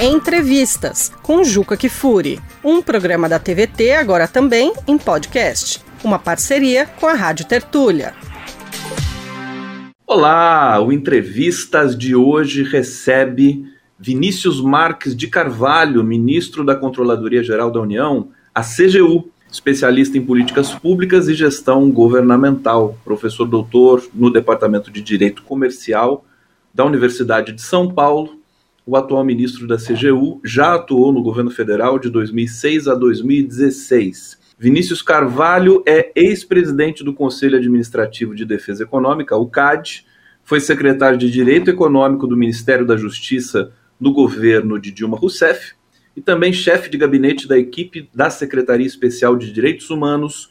Entrevistas com Juca Kifuri, um programa da TVT agora também em podcast, uma parceria com a Rádio Tertúlia. Olá, o Entrevistas de hoje recebe Vinícius Marques de Carvalho, ministro da Controladoria Geral da União, a CGU, especialista em políticas públicas e gestão governamental, professor doutor no Departamento de Direito Comercial da Universidade de São Paulo o atual ministro da CGU, já atuou no governo federal de 2006 a 2016. Vinícius Carvalho é ex-presidente do Conselho Administrativo de Defesa Econômica, o CAD, foi secretário de Direito Econômico do Ministério da Justiça no governo de Dilma Rousseff e também chefe de gabinete da equipe da Secretaria Especial de Direitos Humanos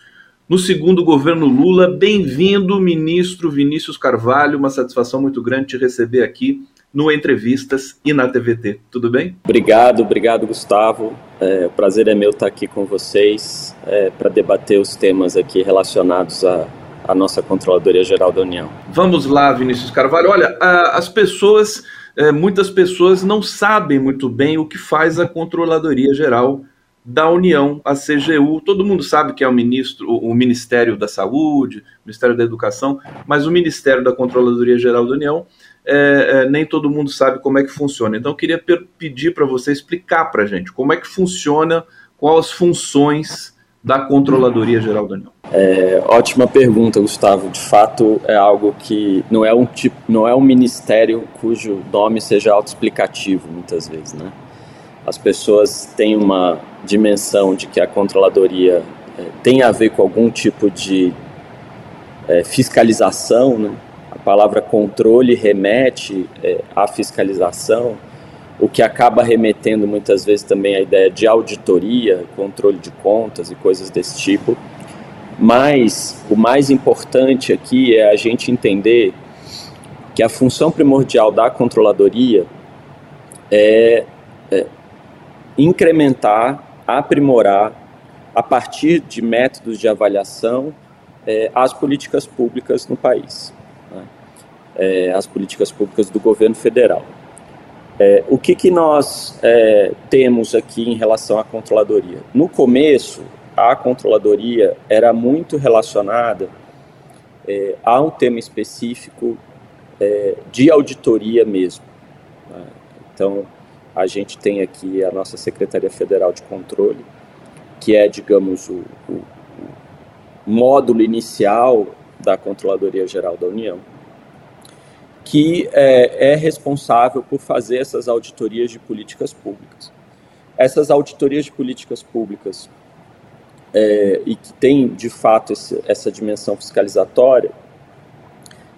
no segundo governo Lula. Bem-vindo, ministro Vinícius Carvalho, uma satisfação muito grande te receber aqui no Entrevistas e na TVT. Tudo bem? Obrigado, obrigado, Gustavo. É, o prazer é meu estar aqui com vocês é, para debater os temas aqui relacionados à, à nossa Controladoria Geral da União. Vamos lá, Vinícius Carvalho. Olha, a, as pessoas, é, muitas pessoas não sabem muito bem o que faz a Controladoria Geral da União, a CGU. Todo mundo sabe que é o ministro, o Ministério da Saúde, o Ministério da Educação, mas o Ministério da Controladoria Geral da União é, é, nem todo mundo sabe como é que funciona. Então, eu queria pedir para você explicar para a gente como é que funciona, quais as funções da Controladoria Geral da União. É, ótima pergunta, Gustavo. De fato, é algo que não é um tipo, não é um ministério cujo nome seja autoexplicativo, muitas vezes, né? As pessoas têm uma dimensão de que a controladoria é, tem a ver com algum tipo de é, fiscalização, né? Palavra controle remete é, à fiscalização, o que acaba remetendo muitas vezes também à ideia de auditoria, controle de contas e coisas desse tipo. Mas o mais importante aqui é a gente entender que a função primordial da controladoria é, é incrementar, aprimorar, a partir de métodos de avaliação, é, as políticas públicas no país é, as políticas públicas do governo federal. É, o que, que nós é, temos aqui em relação à controladoria? No começo, a controladoria era muito relacionada é, a um tema específico é, de auditoria mesmo. Né? Então, a gente tem aqui a nossa Secretaria Federal de Controle, que é, digamos, o, o, o módulo inicial da Controladoria Geral da União que é, é responsável por fazer essas auditorias de políticas públicas. Essas auditorias de políticas públicas é, e que tem de fato esse, essa dimensão fiscalizatória,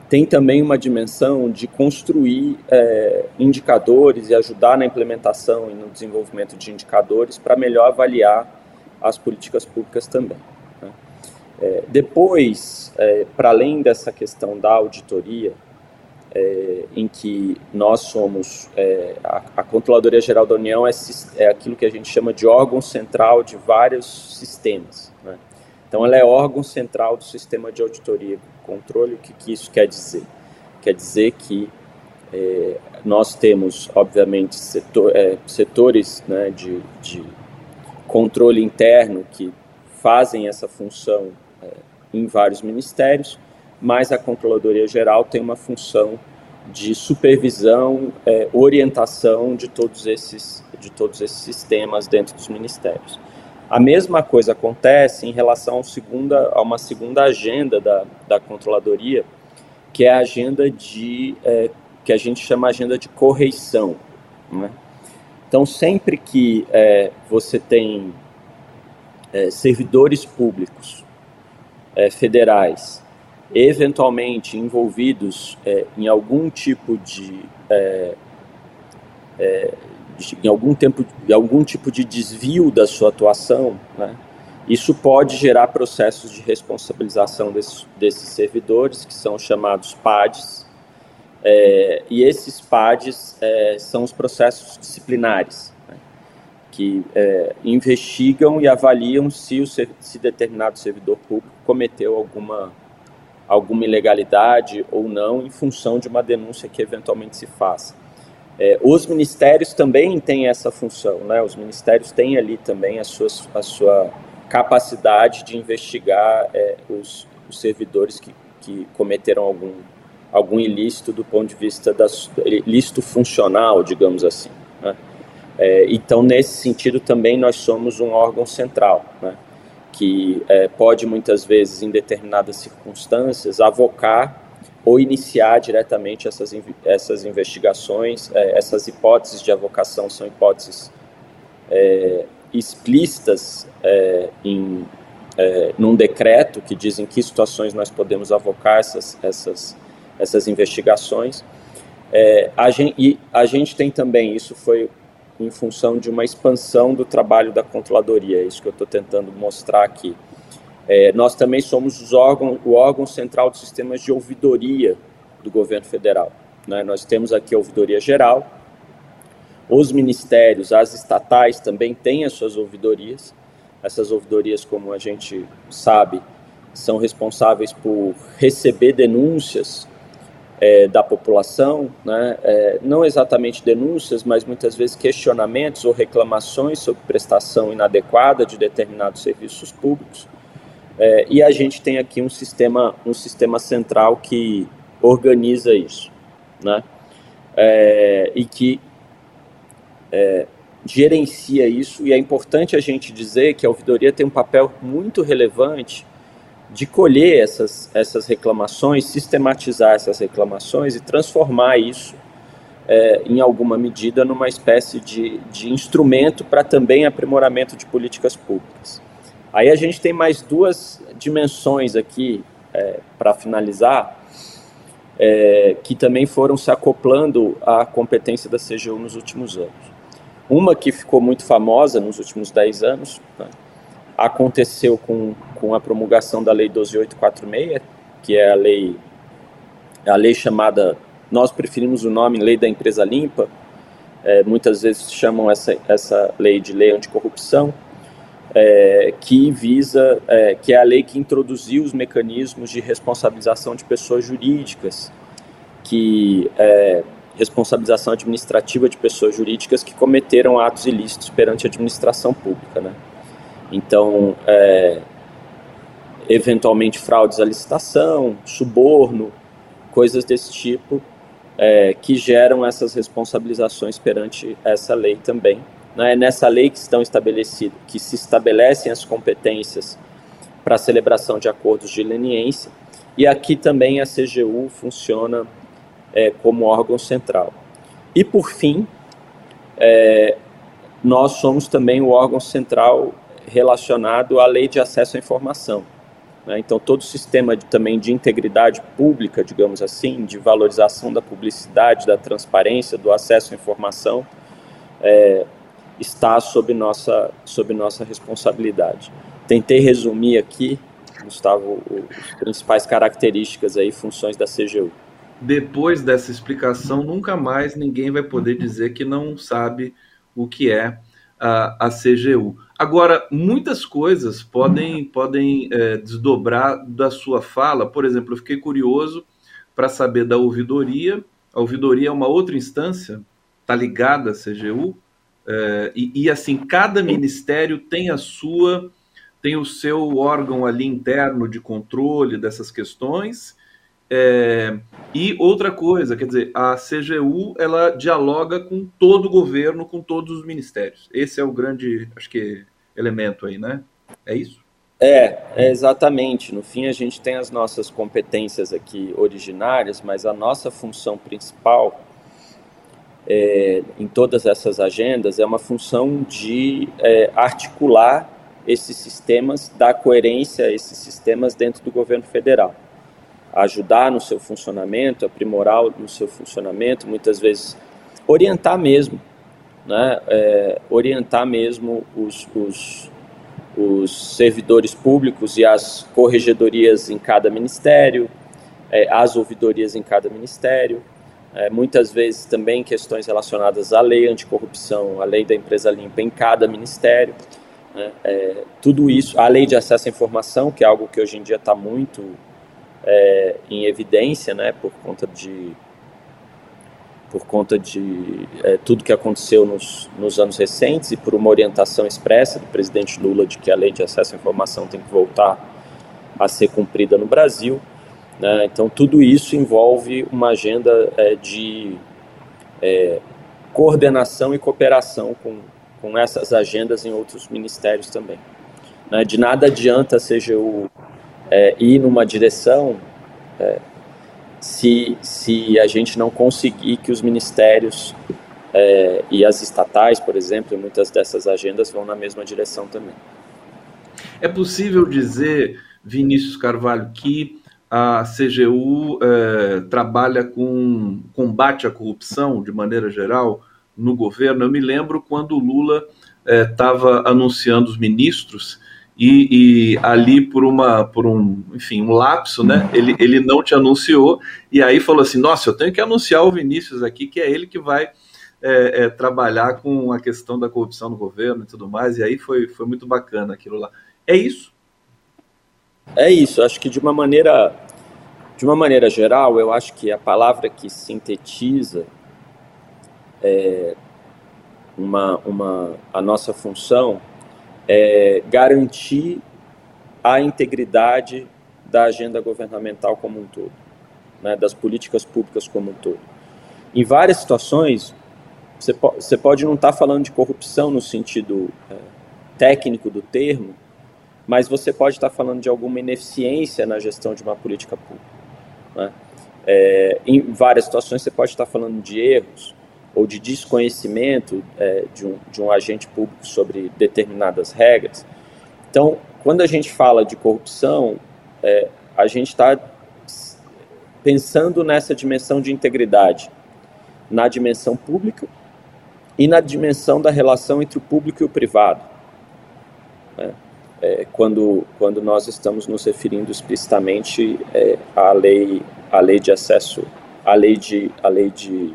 tem também uma dimensão de construir é, indicadores e ajudar na implementação e no desenvolvimento de indicadores para melhor avaliar as políticas públicas também. Né? É, depois, é, para além dessa questão da auditoria, é, em que nós somos, é, a, a, Controladoria Geral da União é, é, aquilo que a gente chama de órgão central de vários sistemas. Né? Então, ela é órgão central do sistema de auditoria e controle. O que, que isso quer dizer? Quer dizer que é, nós temos, obviamente, setor, é, setores né, de, de, controle interno que fazem essa função é, em vários ministérios, mas a Controladoria Geral tem uma função de supervisão, é, orientação de todos, esses, de todos esses sistemas dentro dos ministérios. A mesma coisa acontece em relação segunda, a uma segunda agenda da, da Controladoria, que é a agenda de, é, que a gente chama agenda de correição. Né? Então, sempre que é, você tem é, servidores públicos é, federais eventualmente envolvidos é, em algum tipo de, é, é, de, em algum tempo em algum tipo de desvio da sua atuação, né? Isso pode gerar processos de responsabilização desses, desses servidores, que são chamados PADs, é, e esses PADs é, são os processos disciplinares, né? que é, investigam e avaliam se, o, se determinado servidor público cometeu alguma alguma ilegalidade ou não em função de uma denúncia que eventualmente se faça. É, os ministérios também têm essa função, né? Os ministérios têm ali também a sua, a sua capacidade de investigar é, os, os, servidores que, que cometeram algum, algum ilícito do ponto de vista da ilícito funcional, digamos assim. Né? É, então, nesse sentido, também nós somos um órgão central, né? Que é, pode muitas vezes, em determinadas circunstâncias, avocar ou iniciar diretamente essas, essas investigações. É, essas hipóteses de avocação são hipóteses é, explícitas é, em é, num decreto que dizem que situações nós podemos avocar essas, essas, essas investigações. É, a gente, e a gente tem também, isso foi em função de uma expansão do trabalho da controladoria, é isso que eu estou tentando mostrar aqui. É, nós também somos o órgão central dos sistemas de ouvidoria do governo federal. Né? Nós temos aqui a ouvidoria geral, os ministérios, as estatais também têm as suas ouvidorias. Essas ouvidorias, como a gente sabe, são responsáveis por receber denúncias é, da população, né? É, não exatamente denúncias, mas muitas vezes questionamentos ou reclamações sobre prestação inadequada de determinados serviços públicos. É, e a gente tem aqui um sistema, um sistema central que organiza isso, né? É, e que é, gerencia isso. E é importante a gente dizer que a ouvidoria tem um papel muito relevante de colher essas, essas reclamações, sistematizar essas reclamações e transformar isso é, em alguma medida numa espécie de, de instrumento para também aprimoramento de políticas públicas. Aí a gente tem mais duas dimensões aqui é, para finalizar, é, que também foram se acoplando à competência da CGU nos últimos anos. Uma que ficou muito famosa nos últimos 10 anos, né, aconteceu com, com a promulgação da Lei 12846, que é a lei, a lei chamada, nós preferimos o nome Lei da Empresa Limpa, é, muitas vezes chamam essa, essa lei de Lei Anticorrupção, é, que visa, é, que é a lei que introduziu os mecanismos de responsabilização de pessoas jurídicas, que é, responsabilização administrativa de pessoas jurídicas que cometeram atos ilícitos perante a administração pública, né? Então, é, eventualmente fraudes à licitação, suborno, coisas desse tipo, é, que geram essas responsabilizações perante essa lei também. Né? É nessa lei que estão estabelecidos, que se estabelecem as competências para a celebração de acordos de leniência, e aqui também a CGU funciona é, como órgão central. E por fim, é, nós somos também o órgão central relacionado à lei de acesso à informação. Né? Então, todo o sistema de, também de integridade pública, digamos assim, de valorização da publicidade, da transparência, do acesso à informação, é, está sob nossa, sob nossa responsabilidade. Tentei resumir aqui, Gustavo, as principais características aí, funções da CGU. Depois dessa explicação, nunca mais ninguém vai poder dizer que não sabe o que é a, a CGU. Agora, muitas coisas podem, podem é, desdobrar da sua fala. Por exemplo, eu fiquei curioso para saber da ouvidoria. A ouvidoria é uma outra instância, está ligada à CGU, é, e, e, assim, cada ministério tem a sua, tem o seu órgão ali interno de controle dessas questões, é, e outra coisa, quer dizer, a CGU ela dialoga com todo o governo, com todos os ministérios. Esse é o grande, acho que, elemento aí, né? É isso? É, é, exatamente. No fim, a gente tem as nossas competências aqui originárias, mas a nossa função principal é, em todas essas agendas é uma função de é, articular esses sistemas, dar coerência a esses sistemas dentro do governo federal ajudar no seu funcionamento, aprimorar no seu funcionamento, muitas vezes orientar mesmo, né? É, orientar mesmo os, os, os, servidores públicos e as corregedorias em cada ministério, é, as ouvidorias em cada ministério, é, muitas vezes também questões relacionadas à lei anticorrupção, à lei da empresa limpa em cada ministério. Né? É, tudo isso, a lei de acesso à informação, que é algo que hoje em dia está muito é, em evidência, né, por conta de, por conta de é, tudo que aconteceu nos, nos anos recentes e por uma orientação expressa do presidente Lula de que a lei de acesso à informação tem que voltar a ser cumprida no Brasil. Né? Então, tudo isso envolve uma agenda é, de é, coordenação e cooperação com, com essas agendas em outros ministérios também. Né? De nada adianta seja o é, ir numa direção é, se, se a gente não conseguir que os ministérios é, e as estatais, por exemplo, muitas dessas agendas vão na mesma direção também. É possível dizer, Vinícius Carvalho, que a CGU é, trabalha com combate à corrupção de maneira geral no governo? Eu me lembro quando o Lula estava é, anunciando os ministros e, e, ali por uma por um enfim um lapso né ele, ele não te anunciou. E aí falou assim nossa eu tenho que anunciar o Vinícius aqui que é ele que vai é, é, trabalhar com a questão da corrupção no governo e tudo mais. E aí foi, foi muito bacana aquilo lá. É isso? É isso. Acho que de uma maneira de uma maneira geral eu acho que a palavra que sintetiza é, uma, uma a nossa função é, garantir a integridade da agenda governamental como um todo, né, das políticas públicas como um todo. Em várias situações, você, po você pode não estar tá falando de corrupção no sentido é, técnico do termo, mas você pode estar tá falando de alguma ineficiência na gestão de uma política pública. Né? É, em várias situações, você pode estar tá falando de erros, ou de desconhecimento é, de, um, de um agente público sobre determinadas regras. Então, quando a gente fala de corrupção, é, a gente está pensando nessa dimensão de integridade, na dimensão pública e na dimensão da relação entre o público e o privado. Né? É, quando, quando nós estamos nos referindo explicitamente é, à lei, à lei de acesso, à lei de, à lei de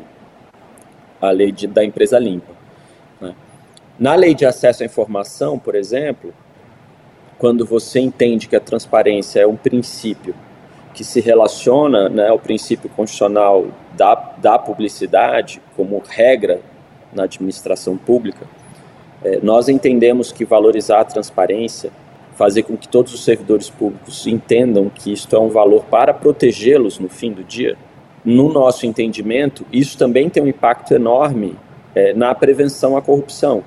a lei de, da empresa limpa. Né? Na lei de acesso à informação, por exemplo, quando você entende que a transparência é um princípio que se relaciona né, ao princípio constitucional da, da publicidade como regra na administração pública, é, nós entendemos que valorizar a transparência, fazer com que todos os servidores públicos entendam que isto é um valor para protegê-los no fim do dia, no nosso entendimento, isso também tem um impacto enorme é, na prevenção à corrupção.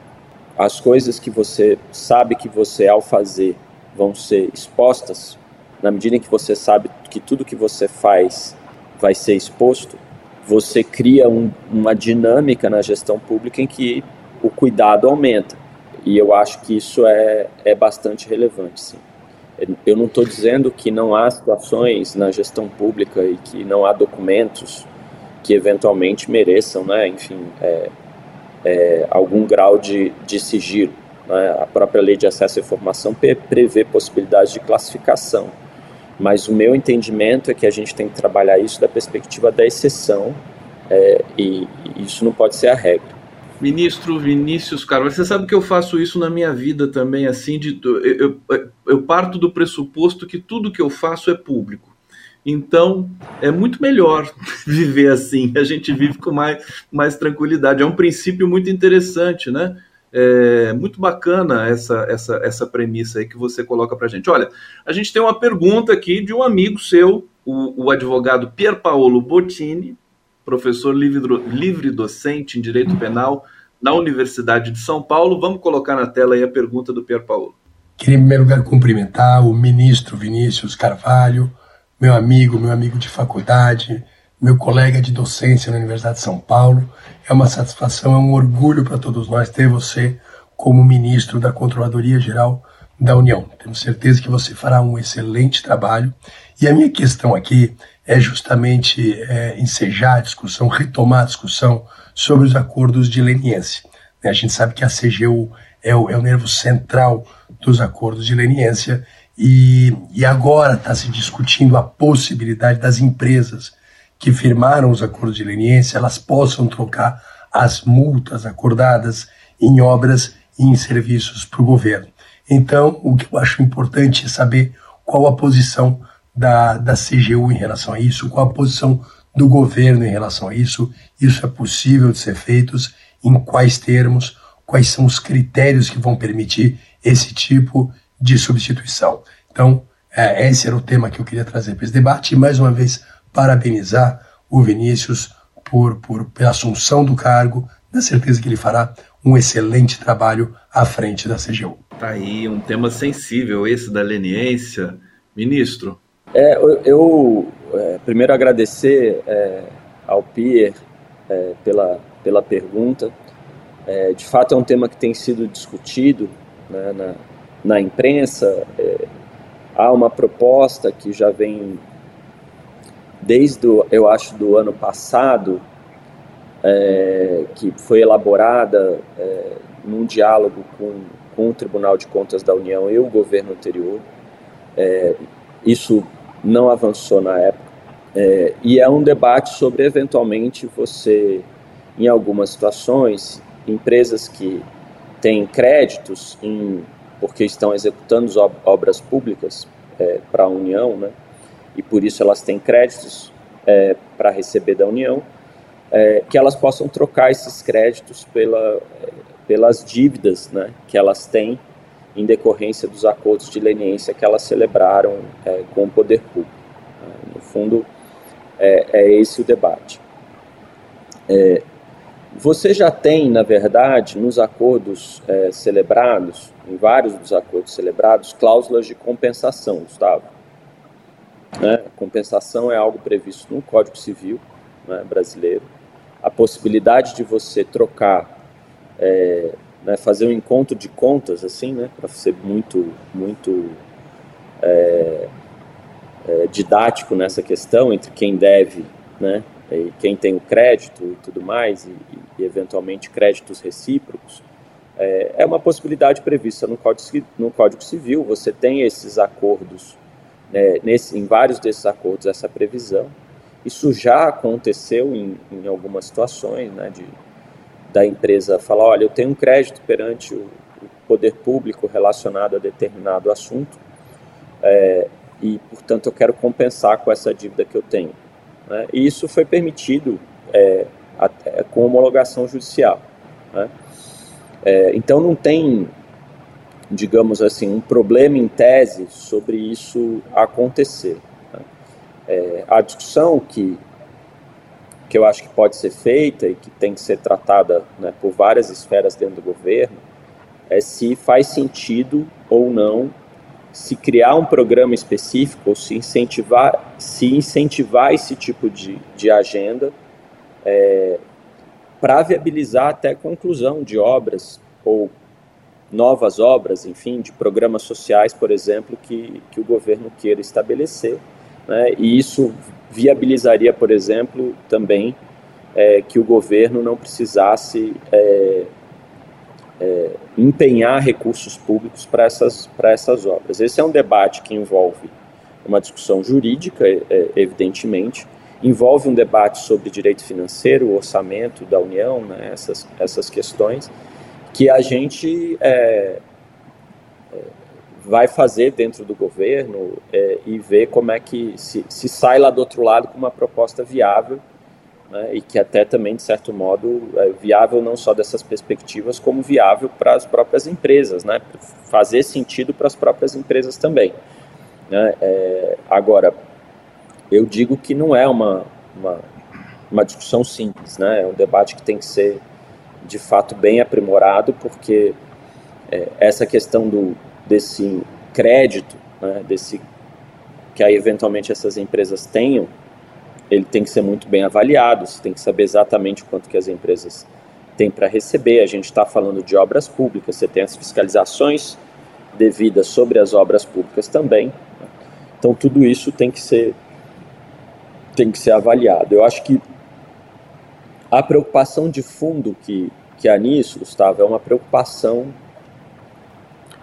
As coisas que você sabe que você, ao fazer, vão ser expostas, na medida em que você sabe que tudo que você faz vai ser exposto, você cria um, uma dinâmica na gestão pública em que o cuidado aumenta. E eu acho que isso é, é bastante relevante, sim. Eu não estou dizendo que não há situações na gestão pública e que não há documentos que eventualmente mereçam, né, enfim, é, é, algum grau de, de sigilo. Né? A própria lei de acesso à informação prevê possibilidades de classificação, mas o meu entendimento é que a gente tem que trabalhar isso da perspectiva da exceção é, e, e isso não pode ser a regra. Ministro Vinícius Carvalho, você sabe que eu faço isso na minha vida também, assim, de, eu, eu, eu parto do pressuposto que tudo que eu faço é público. Então, é muito melhor viver assim, a gente vive com mais, mais tranquilidade. É um princípio muito interessante, né? É muito bacana essa, essa, essa premissa aí que você coloca para a gente. Olha, a gente tem uma pergunta aqui de um amigo seu, o, o advogado Pier Paolo Bottini, professor livre, docente em Direito Penal na Universidade de São Paulo. Vamos colocar na tela aí a pergunta do Pierre Paulo. Queria, em primeiro lugar, cumprimentar o ministro Vinícius Carvalho, meu amigo, meu amigo de faculdade, meu colega de docência na Universidade de São Paulo. É uma satisfação, é um orgulho para todos nós ter você como ministro da Controladoria Geral da União. Temos certeza que você fará um excelente trabalho. E a minha questão aqui é justamente é, ensejar a discussão, retomar a discussão sobre os acordos de leniência. A gente sabe que a CGU é o, é o nervo central dos acordos de leniência e, e agora está se discutindo a possibilidade das empresas que firmaram os acordos de leniência, elas possam trocar as multas acordadas em obras e em serviços para o governo. Então, o que eu acho importante é saber qual a posição da, da CGU em relação a isso, qual a posição do governo em relação a isso, isso é possível de ser feito, em quais termos, quais são os critérios que vão permitir esse tipo de substituição. Então, é, esse era o tema que eu queria trazer para esse debate e, mais uma vez, parabenizar o Vinícius por, por, pela assunção do cargo, na certeza que ele fará um excelente trabalho à frente da CGU. Tá aí um tema sensível esse da leniência. Ministro. É, eu, é, primeiro agradecer é, ao Pierre é, pela, pela pergunta. É, de fato é um tema que tem sido discutido né, na, na imprensa. É, há uma proposta que já vem desde, o, eu acho, do ano passado, que foi elaborada num diálogo com, com o Tribunal de Contas da União e o governo anterior. Isso não avançou na época. É, e é um debate sobre, eventualmente, você, em algumas situações, empresas que têm créditos em, porque estão executando obras públicas é, para a União, né? e por isso elas têm créditos é, para receber da União, é, que elas possam trocar esses créditos pela, é, pelas dívidas né, que elas têm em decorrência dos acordos de leniência que elas celebraram é, com o poder público. Né. No fundo, é, é, esse o debate. É, você já tem, na verdade, nos acordos celebrados, em vários dos acordos celebrados, cláusulas de compensação, Gustavo. Né? Compensação é algo previsto no Código Civil né, brasileiro. A possibilidade de você trocar, é, né, fazer um encontro de contas, assim, né, para ser muito, muito é, é, didático nessa questão entre quem deve, né, e quem tem o crédito e tudo mais, e, e eventualmente créditos recíprocos, é, é uma possibilidade prevista no Código, no Código Civil. Você tem esses acordos né, nesse, em vários desses acordos essa previsão. Isso já aconteceu em, em algumas situações, né, de, da empresa falar, olha, eu tenho um crédito perante o, poder público relacionado a determinado assunto é, e, portanto, eu quero compensar com essa dívida que eu tenho. Né? E isso foi permitido é, até, com homologação judicial. Né? É, então não tem digamos assim, um problema em tese sobre isso acontecer. Né? A discussão que, que eu acho que pode ser feita e que tem que ser tratada né, por várias esferas dentro do governo é se faz sentido ou não se criar um programa específico ou se incentivar, se incentivar esse tipo de, de agenda é, para viabilizar até a conclusão de obras ou novas obras, enfim, de programas sociais, por exemplo, que, que o governo queira estabelecer. Né? E isso viabilizaria, por exemplo, também é, que o governo não precisasse é, é, empenhar recursos públicos para essas, essas obras. Esse é um debate que envolve uma discussão jurídica, é, é, evidentemente, envolve um debate sobre direito financeiro, orçamento da União, né, essas, essas questões, que a gente é, vai fazer dentro do governo é, e ver como é que se, se, sai lá do outro lado com uma proposta viável né, e que até também, de certo modo, é viável não só dessas perspectivas, como viável para as próprias empresas, né, fazer sentido para as próprias empresas também. Né, é, agora, eu digo que não é uma, uma, uma discussão simples, né, é um debate que tem que ser de fato bem aprimorado, porque é, essa questão do, desse crédito, né, desse que aí eventualmente essas empresas tenham, ele tem que ser muito bem avaliado, você tem que saber exatamente quanto que as empresas têm para receber. A gente está falando de obras públicas, você tem as fiscalizações devidas sobre as obras públicas também. Né. Então tudo isso tem que ser tem que ser avaliado. Eu acho que a preocupação de fundo que, que há nisso, Gustavo, é uma preocupação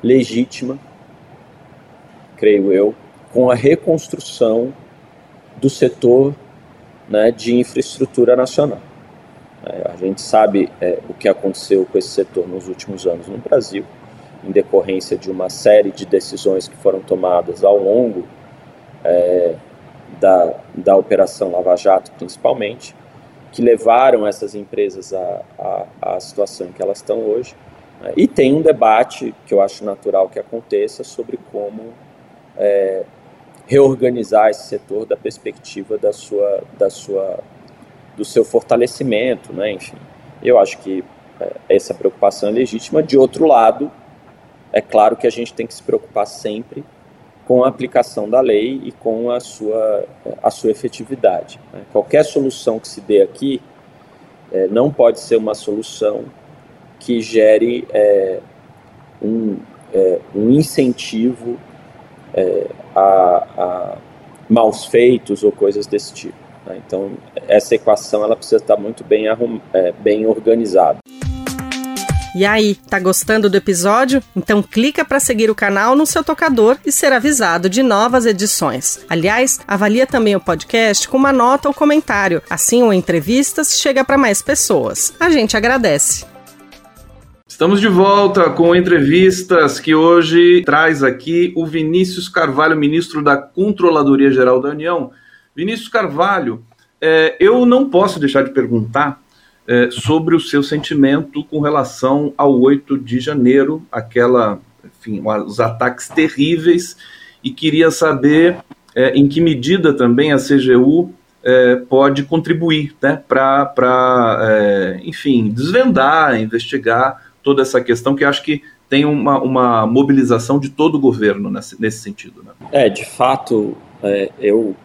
legítima, creio eu, com a reconstrução do setor né, de infraestrutura nacional. É, a gente sabe é, o que aconteceu com esse setor nos últimos anos no Brasil, em decorrência de uma série de decisões que foram tomadas ao longo é, da, da Operação Lava Jato, principalmente, que levaram essas empresas à, situação em que elas estão hoje. E tem um debate que eu acho natural que aconteça sobre como é, reorganizar esse setor da perspectiva da sua, da sua, do seu fortalecimento, né? Enfim, eu acho que é, essa preocupação é legítima. De outro lado, é claro que a gente tem que se preocupar sempre com a aplicação da lei e com a sua, a sua efetividade. Né? Qualquer solução que se dê aqui é, não pode ser uma solução que gere é, um, é, um incentivo é, a, a, maus feitos ou coisas desse tipo. Né? Então, essa equação ela precisa estar muito bem, arrum, é, bem organizada. E aí, tá gostando do episódio? Então clica para seguir o canal no seu tocador e ser avisado de novas edições. Aliás, avalia também o podcast com uma nota ou comentário. Assim, o Entrevistas chega para mais pessoas. A gente agradece. Estamos de volta com entrevistas que hoje traz aqui o Vinícius Carvalho, ministro da Controladoria Geral da União. Vinícius Carvalho, é, eu não posso deixar de perguntar é, sobre o seu sentimento com relação ao 8 de janeiro, aquela, enfim, os ataques terríveis, e queria saber é, em que medida também a CGU é, pode contribuir né, para, é, enfim, desvendar, investigar toda essa questão que acho que tem uma, uma mobilização de todo o governo nesse, nesse sentido. Né? É, de fato, é, eu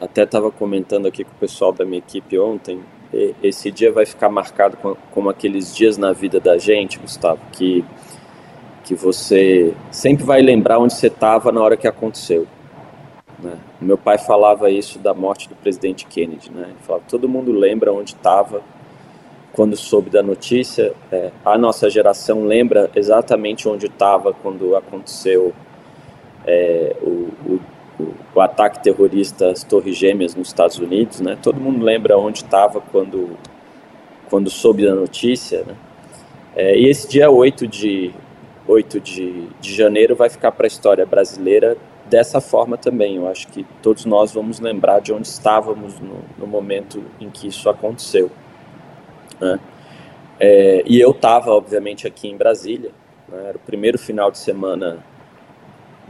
até estava comentando aqui com o pessoal da minha equipe ontem, esse dia vai ficar marcado como aqueles dias na vida da gente, Gustavo, que, que você sempre vai lembrar onde você estava na hora que aconteceu. Né? Meu pai falava isso da morte do presidente Kennedy. Né? Ele falava, todo mundo lembra onde estava quando soube da notícia. É, a nossa geração lembra exatamente onde estava quando aconteceu é, o, o o ataque terrorista às Torres Gêmeas nos Estados Unidos, né? Todo mundo lembra onde estava quando quando soube da notícia, né? É, e esse dia 8 de 8 de, de janeiro vai ficar para a história brasileira dessa forma também. Eu acho que todos nós vamos lembrar de onde estávamos no, no momento em que isso aconteceu. Né? É, e eu estava, obviamente, aqui em Brasília. Né? Era o primeiro final de semana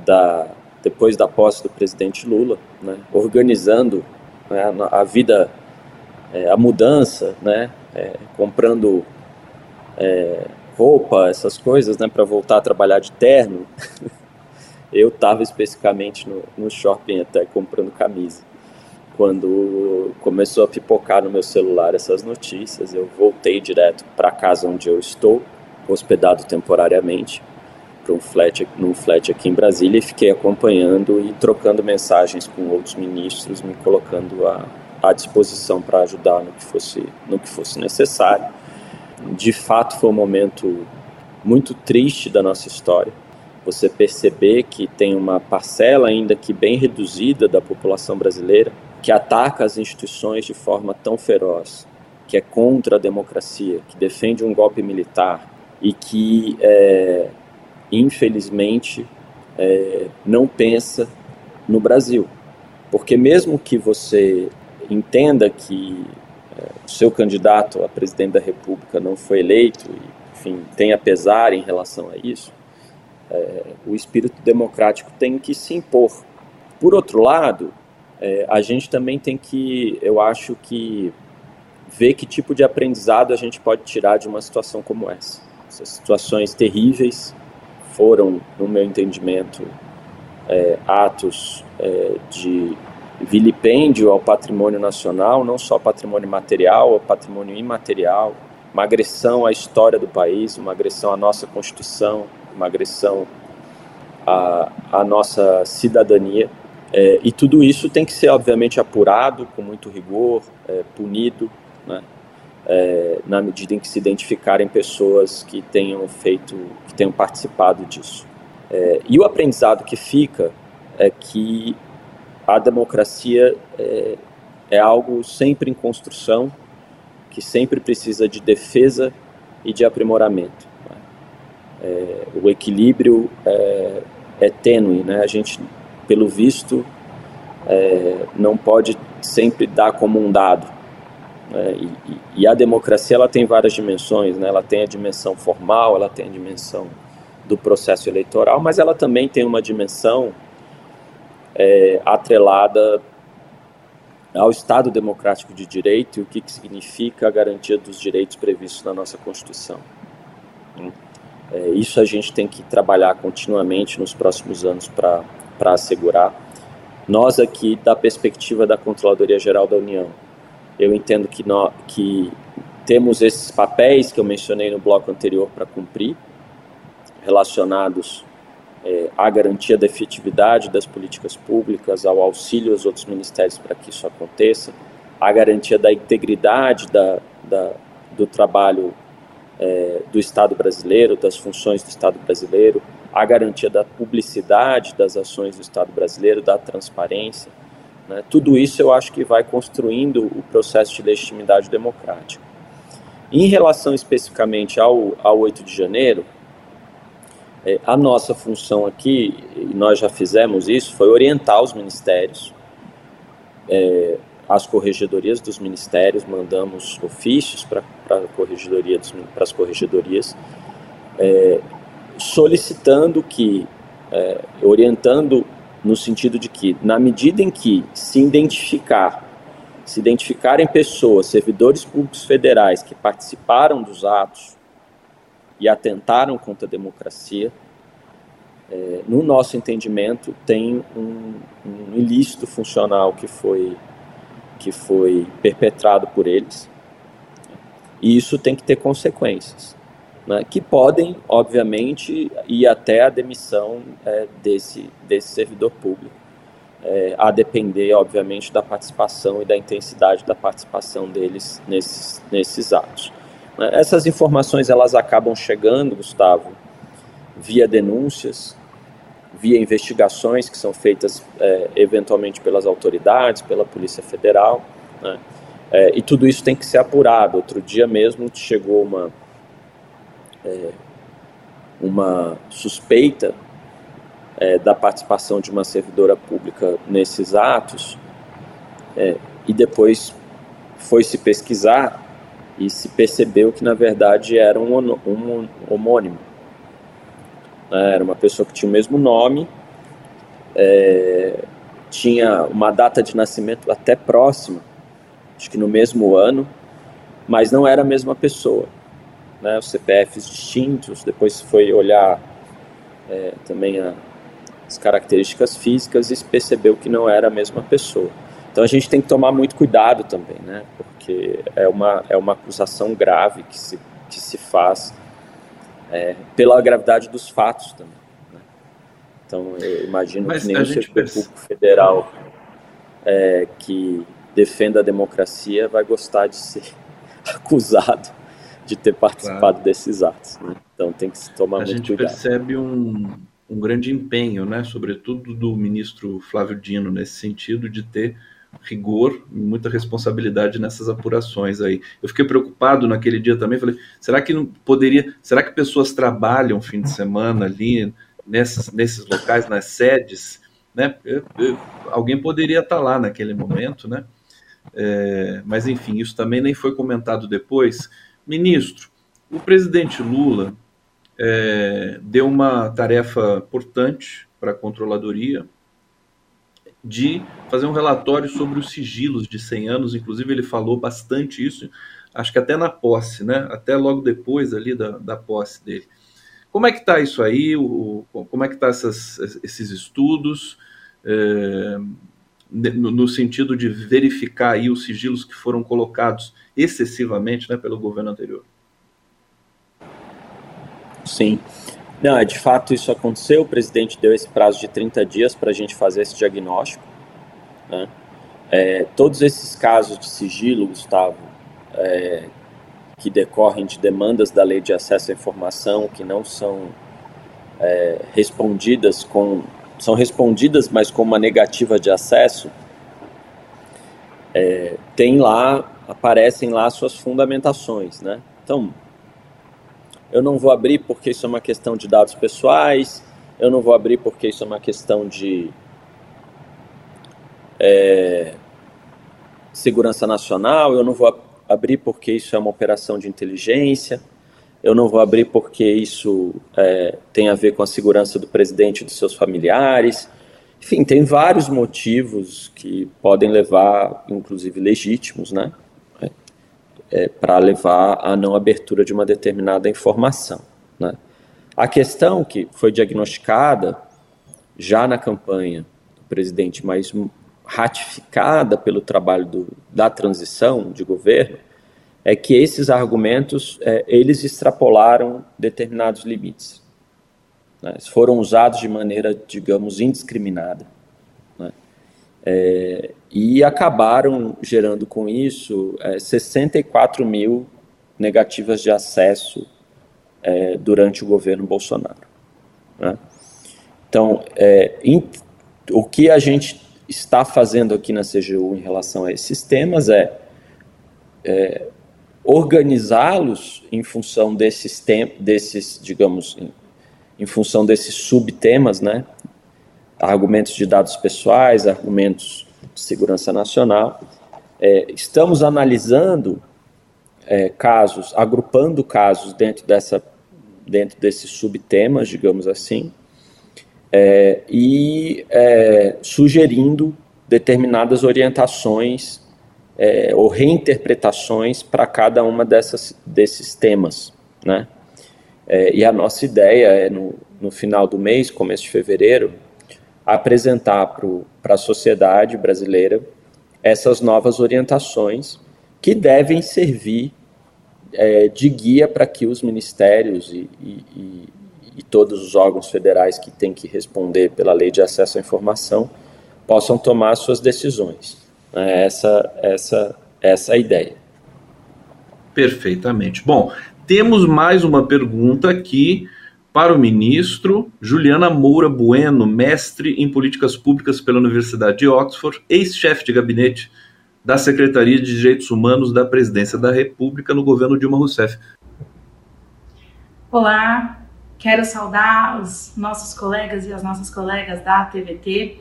da, depois da posse do presidente Lula, né, organizando né, a vida, é, a mudança, né, é, comprando é, roupa, essas coisas, né, para voltar a trabalhar de terno. eu estava especificamente no, no shopping até comprando camisa. Quando começou a pipocar no meu celular essas notícias, eu voltei direto para casa onde eu estou, hospedado temporariamente para um flat, num flat aqui em Brasília e fiquei acompanhando e trocando mensagens com outros ministros, me colocando à, à disposição para ajudar no que fosse no que fosse necessário. De fato, foi um momento muito triste da nossa história. Você perceber que tem uma parcela ainda que bem reduzida da população brasileira que ataca as instituições de forma tão feroz, que é contra a democracia, que defende um golpe militar e que é, infelizmente, é, não pensa no Brasil. Porque mesmo que você entenda que é, o seu candidato a presidente da República não foi eleito, e, enfim, tenha pesar em relação a isso, é, o espírito democrático tem que se impor. Por outro lado, é, a gente também tem que, eu acho que, ver que tipo de aprendizado a gente pode tirar de uma situação como essa. Essas situações terríveis foram, no meu entendimento, é, atos é, de vilipêndio ao patrimônio nacional, não só patrimônio material, ao patrimônio imaterial, uma agressão à história do país, uma agressão à nossa Constituição, uma agressão à, à nossa cidadania. É, e tudo isso tem que ser, obviamente, apurado com muito rigor, é, punido, né? é, na medida em que se identificarem pessoas que tenham feito, que tenham participado disso. É, e o aprendizado que fica é que a democracia é, é algo sempre em construção, que sempre precisa de defesa e de aprimoramento. Né? É, o equilíbrio é, é tênue, né? A gente, pelo visto, é, não pode sempre dar como um dado. Né? E, e, a democracia ela tem várias dimensões, né? ela tem a dimensão formal, ela tem a dimensão do processo eleitoral, mas ela também tem uma dimensão é, atrelada ao Estado democrático de direito e o que, que significa a garantia dos direitos previstos na nossa Constituição. É, isso a gente tem que trabalhar continuamente nos próximos anos para assegurar. Nós aqui, da perspectiva da Controladoria Geral da União, eu entendo que, nós, que temos esses papéis que eu mencionei no bloco anterior para cumprir, relacionados é, à garantia da efetividade das políticas públicas, ao auxílio aos outros ministérios para que isso aconteça, à garantia da integridade da, da do trabalho é, do Estado brasileiro, das funções do Estado brasileiro, a garantia da publicidade das ações do Estado brasileiro, da transparência. Né? Tudo isso eu acho que vai construindo o processo de legitimidade democrática. Em relação especificamente ao, ao 8 de janeiro, é, a nossa função aqui, e nós já fizemos isso, foi orientar os ministérios, é, as corregedorias dos ministérios, mandamos ofícios para corregedoria as corregedorias, é, solicitando que, é, orientando no sentido de que, na medida em que se identificar, se identificarem pessoas, servidores públicos federais que participaram dos atos e atentaram contra a democracia, é, no nosso entendimento, tem um, um, ilícito funcional que foi, que foi perpetrado por eles. E isso tem que ter consequências, né, que podem, obviamente, ir até a demissão é, desse, desse servidor público, é, a depender, obviamente, da participação e da intensidade da participação deles nesses, nesses atos. Né? Essas informações elas acabam chegando, Gustavo, via denúncias, via investigações que são feitas é, eventualmente pelas autoridades, pela Polícia Federal, né? é, e tudo isso tem que ser apurado. Outro dia mesmo chegou uma é, uma suspeita é, da participação de uma servidora pública nesses atos é, e depois foi se pesquisar e se percebeu que na verdade era um, um homônimo. Era uma pessoa que tinha o mesmo nome, é, tinha uma data de nascimento até próxima, acho que no mesmo ano, mas não era a mesma pessoa. Né? Os CPFs distintos, depois foi olhar é, também a, as características físicas e percebeu que não era a mesma pessoa. Então a gente tem que tomar muito cuidado também, né? Porque é uma, é uma acusação grave que se, que se faz é, pela gravidade dos fatos também. Né? Então eu imagino Mas que nenhum servidor pensa... público federal é, que defenda a democracia vai gostar de ser acusado de ter participado claro. desses atos. Né? Então tem que se tomar a muito cuidado. A gente percebe um, um grande empenho, né, sobretudo do ministro Flávio Dino, nesse sentido de ter rigor e muita responsabilidade nessas apurações aí. Eu fiquei preocupado naquele dia também, falei, será que não poderia, será que pessoas trabalham fim de semana ali nessas, nesses locais, nas sedes, né? Eu, eu, alguém poderia estar lá naquele momento, né? É, mas enfim, isso também nem foi comentado depois. Ministro, o presidente Lula é, deu uma tarefa importante para a controladoria, de fazer um relatório sobre os sigilos de 100 anos, inclusive ele falou bastante isso, acho que até na posse, né? Até logo depois ali da, da posse dele. Como é que está isso aí? O, como é que está esses estudos? É, no, sentido de verificar aí os sigilos que foram colocados excessivamente né, pelo governo anterior. Sim. Não, é, de fato isso aconteceu. O presidente deu esse prazo de 30 dias para a gente fazer esse diagnóstico. Né? É, todos esses casos de sigilo, Gustavo, é, que decorrem de demandas da lei de acesso à informação que não são é, respondidas com são respondidas, mas com uma negativa de acesso, é, tem lá aparecem lá suas fundamentações, né? Então eu não vou abrir porque isso é uma questão de dados pessoais, eu não vou abrir porque isso é uma questão de é, segurança nacional, eu não vou abrir porque isso é uma operação de inteligência, eu não vou abrir porque isso é, tem a ver com a segurança do presidente e dos seus familiares. Enfim, tem vários motivos que podem levar, inclusive legítimos, né, é, para levar à não abertura de uma determinada informação. Né. A questão que foi diagnosticada já na campanha do presidente, mas ratificada pelo trabalho do, da transição de governo, é que esses argumentos é, eles extrapolaram determinados limites. Né? Foram usados de maneira, digamos, indiscriminada. Né? É, e acabaram gerando com isso é, 64 mil negativas de acesso é, durante o governo Bolsonaro. Né? Então, é, o que a gente está fazendo aqui na CGU em relação a esses temas é, é organizá-los em função desses, desses digamos, em, em função desses subtemas, né? argumentos de dados pessoais, argumentos de segurança nacional. É, estamos analisando é, casos, agrupando casos dentro dessa dentro desses subtemas, digamos assim, é, e é, sugerindo determinadas orientações é, ou reinterpretações para cada uma dessas, desses temas, né? É, e a nossa ideia é, no, no final do mês, começo de fevereiro, apresentar para a sociedade brasileira essas novas orientações que devem servir é, de guia para que os ministérios e, e, e, todos os órgãos federais que têm que responder pela lei de acesso à informação possam tomar suas decisões. É essa, essa, essa é a ideia. Perfeitamente. Bom, temos mais uma pergunta aqui para o ministro Juliana Moura Bueno, mestre em políticas públicas pela Universidade de Oxford, ex-chefe de gabinete da Secretaria de Direitos Humanos da Presidência da República no governo Dilma Rousseff. Olá, quero saudar os nossos colegas e as nossas colegas da TVT.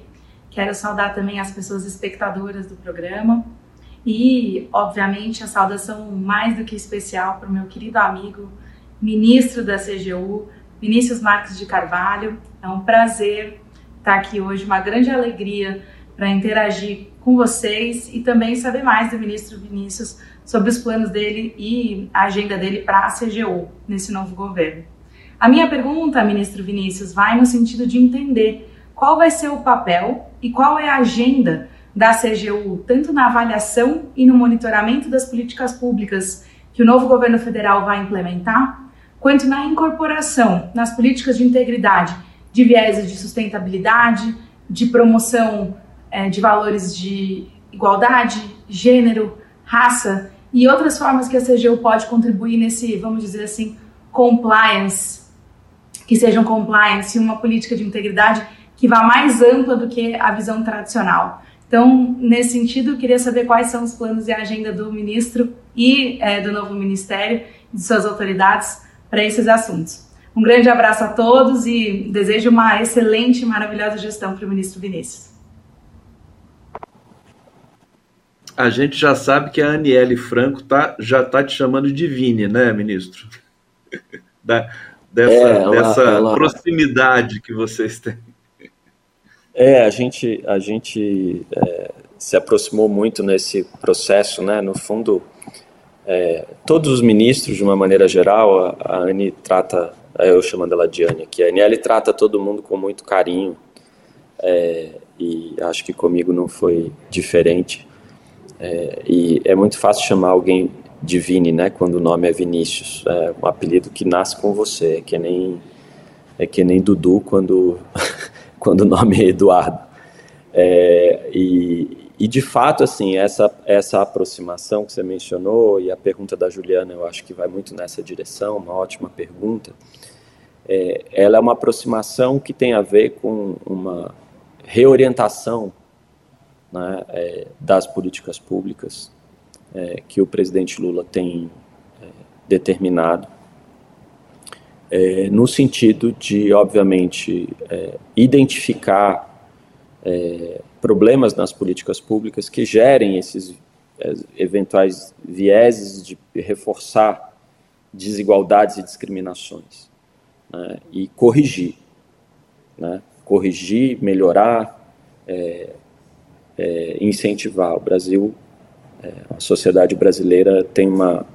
Quero saudar também as pessoas espectadoras do programa. E, obviamente, a saudação mais do que especial para o meu querido amigo, ministro da CGU, Vinícius Marques de Carvalho. É um prazer estar aqui hoje, uma grande alegria para interagir com vocês e também saber mais do ministro Vinícius sobre os planos dele e a agenda dele para a CGU nesse novo governo. A minha pergunta, ministro Vinícius, vai no sentido de entender qual vai ser o papel e qual é a agenda da CGU, tanto na avaliação e no monitoramento das políticas públicas que o novo governo federal vai implementar, quanto na incorporação nas políticas de integridade de viés de sustentabilidade, de promoção é, de valores de igualdade, gênero, raça e outras formas que a CGU pode contribuir nesse, vamos dizer assim, compliance, que sejam compliance, uma política de integridade que vá mais ampla do que a visão tradicional. Então, nesse sentido, eu queria saber quais são os planos e a agenda do ministro e é, do novo ministério e de suas autoridades para esses assuntos. Um grande abraço a todos e desejo uma excelente e maravilhosa gestão para o ministro Vinícius. a gente já sabe que a Aniele Franco tá, já está te chamando de Vini, né, ministro? Da, dessa é, ela, dessa ela... proximidade que vocês têm. É, a gente, a gente é, se aproximou muito nesse processo, né? No fundo, é, todos os ministros, de uma maneira geral, a, a Anne trata, eu chamando ela de Anne aqui, a Aniele trata todo mundo com muito carinho, é, e acho que comigo não foi diferente. É, e é muito fácil chamar alguém de Vini, né? Quando o nome é Vinícius, é um apelido que nasce com você, é que nem é que nem Dudu quando quando o nome é Eduardo. É, e, e de fato, assim, essa essa aproximação que você mencionou e a pergunta da Juliana, eu acho que vai muito nessa direção, uma ótima pergunta. É, ela é uma aproximação que tem a ver com uma reorientação né, é, das políticas públicas é, que o presidente Lula tem é, determinado, é, no sentido de, obviamente, é, identificar é, problemas nas políticas públicas que gerem esses é, eventuais vieses de reforçar desigualdades e discriminações né, e corrigir, né, corrigir, melhorar, é, é, incentivar. O Brasil, a sociedade brasileira tem uma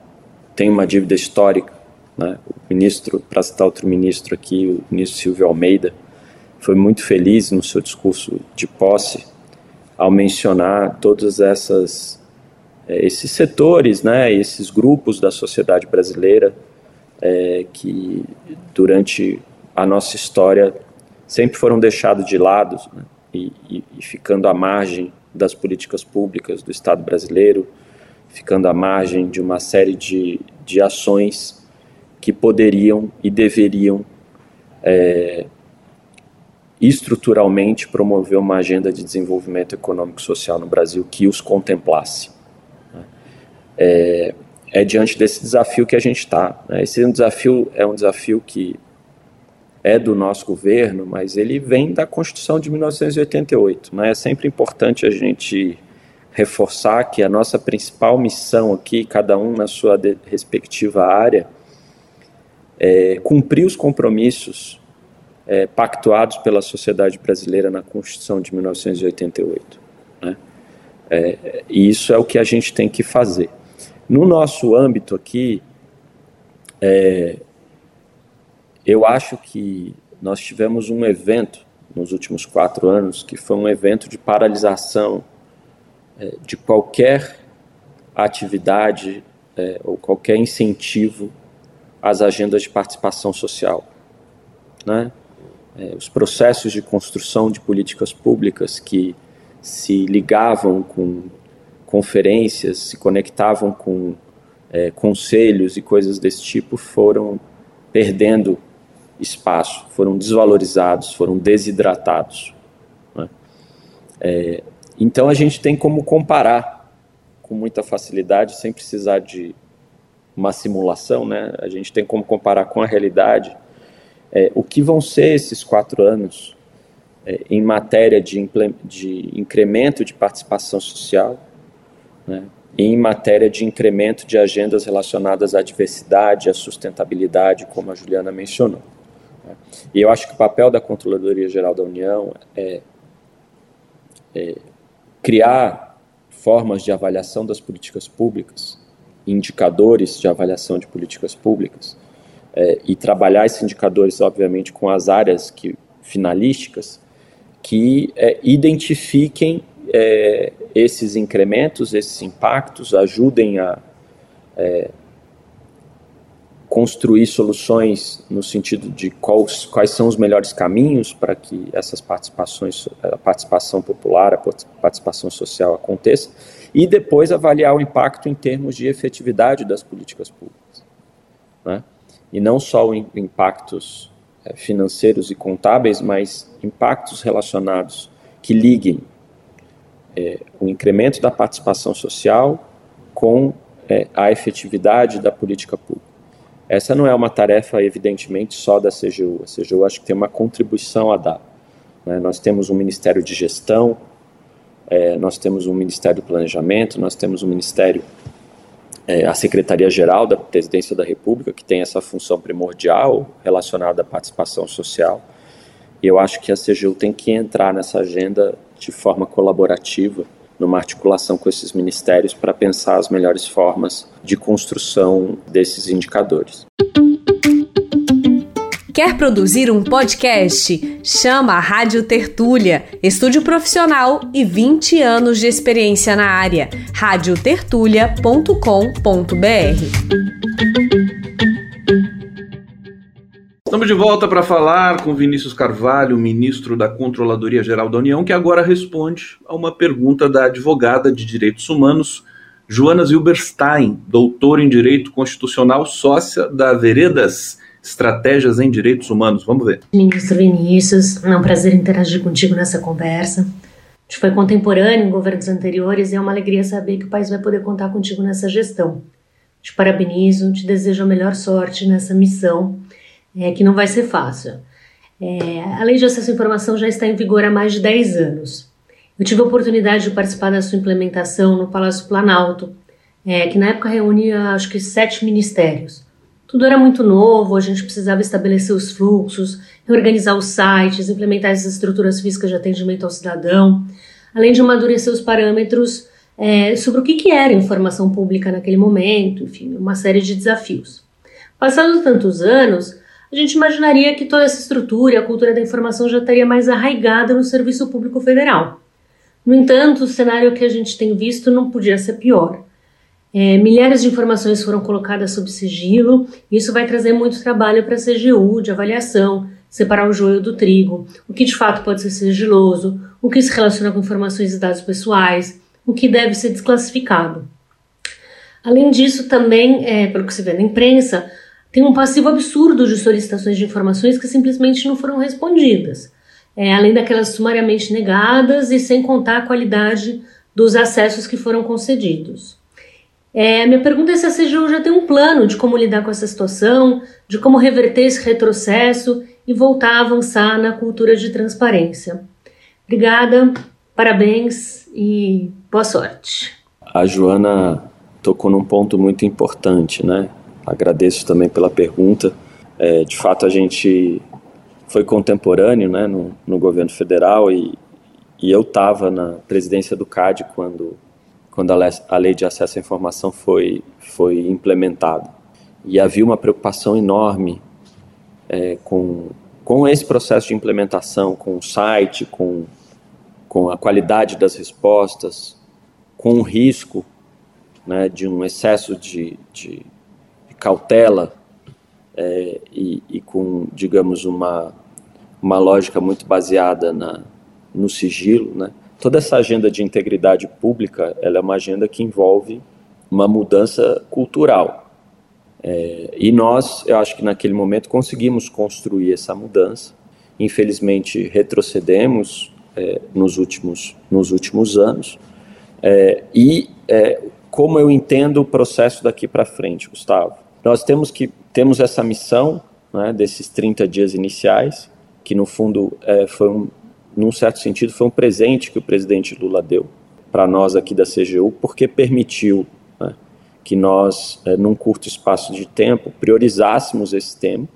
tem uma dívida histórica. Né? O ministro, para citar outro ministro aqui, o ministro Silvio Almeida, foi muito feliz no seu discurso de posse ao mencionar todos essas é, esses setores, né, esses grupos da sociedade brasileira é, que durante a nossa história sempre foram deixados de lado né, e, e, e ficando à margem das políticas públicas do Estado brasileiro, ficando à margem de uma série de, de ações que poderiam e deveriam é, estruturalmente promover uma agenda de desenvolvimento econômico e social no Brasil que os contemplasse. Né. É, é diante desse desafio que a gente está. Né? Esse é um desafio é um desafio que é do nosso governo, mas ele vem da Constituição de 1988. Né? É sempre importante a gente reforçar que a nossa principal missão aqui, cada um na sua respectiva área, é cumprir os compromissos é, pactuados pela sociedade brasileira na Constituição de 1988. Né? É, e isso é o que a gente tem que fazer. No nosso âmbito aqui, é, eu acho que nós tivemos um evento nos últimos quatro anos que foi um evento de paralisação é, de qualquer atividade é, ou qualquer incentivo às agendas de participação social. Né? É, os processos de construção de políticas públicas que se ligavam com conferências, se conectavam com é, conselhos e coisas desse tipo, foram perdendo espaço, foram desvalorizados, foram desidratados. Né? É, então a gente tem como comparar com muita facilidade, sem precisar de uma simulação, né? a gente tem como comparar com a realidade é, o que vão ser esses quatro anos é, em matéria de, de incremento de participação social, né, em matéria de incremento de agendas relacionadas à diversidade, à sustentabilidade, como a Juliana mencionou. Né. E eu acho que o papel da Controladoria Geral da União é, é criar formas de avaliação das políticas públicas, indicadores de avaliação de políticas públicas, é, e trabalhar esses indicadores, obviamente, com as áreas que, finalísticas que é, identifiquem é, esses incrementos, esses impactos, ajudem a é, construir soluções no sentido de quais, quais são os melhores caminhos para que essas participações, a participação popular, a participação social aconteça, e depois avaliar o impacto em termos de efetividade das políticas públicas. Né? E não só impactos é, financeiros e contábeis, mas impactos relacionados que liguem é, o incremento da participação social com é, a efetividade da política pública. Essa não é uma tarefa, evidentemente, só da CGU. A CGU acho que tem uma contribuição a dar. Né? Nós temos um Ministério de Gestão, é, nós temos um Ministério do Planejamento, nós temos um Ministério, é, a Secretaria-Geral da Presidência da República, que tem essa função primordial relacionada à participação social. E eu acho que a CGU tem que entrar nessa agenda de forma colaborativa, numa articulação com esses ministérios para pensar as melhores formas de construção desses indicadores. Quer produzir um podcast? Chama a Rádio Tertúlia, estúdio profissional e 20 anos de experiência na área. radiotertulia.com.br Estamos de volta para falar com Vinícius Carvalho, ministro da Controladoria Geral da União, que agora responde a uma pergunta da advogada de direitos humanos, Joana Zilberstein, doutora em Direito Constitucional, sócia da Veredas Estratégias em Direitos Humanos. Vamos ver. Ministro Vinícius, é um prazer interagir contigo nessa conversa. A gente foi contemporâneo em governos anteriores e é uma alegria saber que o país vai poder contar contigo nessa gestão. Te parabenizo, te desejo a melhor sorte nessa missão é, que não vai ser fácil. É, a Lei de Acesso à Informação já está em vigor há mais de 10 anos. Eu tive a oportunidade de participar da sua implementação no Palácio Planalto, é, que na época reunia acho que sete ministérios. Tudo era muito novo, a gente precisava estabelecer os fluxos, reorganizar os sites, implementar as estruturas físicas de atendimento ao cidadão, além de amadurecer os parâmetros é, sobre o que, que era informação pública naquele momento, enfim, uma série de desafios. Passados tantos anos, a gente imaginaria que toda essa estrutura e a cultura da informação já estaria mais arraigada no serviço público federal. No entanto, o cenário que a gente tem visto não podia ser pior. É, milhares de informações foram colocadas sob sigilo, e isso vai trazer muito trabalho para a CGU de avaliação, separar o joio do trigo, o que de fato pode ser sigiloso, o que se relaciona com informações e dados pessoais, o que deve ser desclassificado. Além disso, também, é, pelo que se vê na imprensa, tem um passivo absurdo de solicitações de informações que simplesmente não foram respondidas, é, além daquelas sumariamente negadas e sem contar a qualidade dos acessos que foram concedidos. É, minha pergunta é se a CGU já tem um plano de como lidar com essa situação, de como reverter esse retrocesso e voltar a avançar na cultura de transparência. Obrigada, parabéns e boa sorte. A Joana tocou num ponto muito importante, né? Agradeço também pela pergunta. É, de fato, a gente foi contemporâneo né, no, no governo federal e, e eu estava na presidência do CAD quando, quando a, lei de acesso à informação foi, foi implementada. E havia uma preocupação enorme é, com, com esse processo de implementação, com o site, com, com a qualidade das respostas, com o risco né, de um excesso de, de cautela é, e, e, com, digamos, uma, uma lógica muito baseada na, no sigilo, né? Toda essa agenda de integridade pública, ela é uma agenda que envolve uma mudança cultural. É, e nós, eu acho que naquele momento conseguimos construir essa mudança. Infelizmente retrocedemos é, nos últimos nos últimos anos. É, e é, como eu entendo o processo daqui para frente, Gustavo? Nós temos que temos essa missão né, desses 30 dias iniciais, que no fundo é, foi um, num certo sentido foi um presente que o presidente Lula deu para nós aqui da CGU, porque permitiu né, que nós, é, num curto espaço de tempo, priorizássemos esse tema,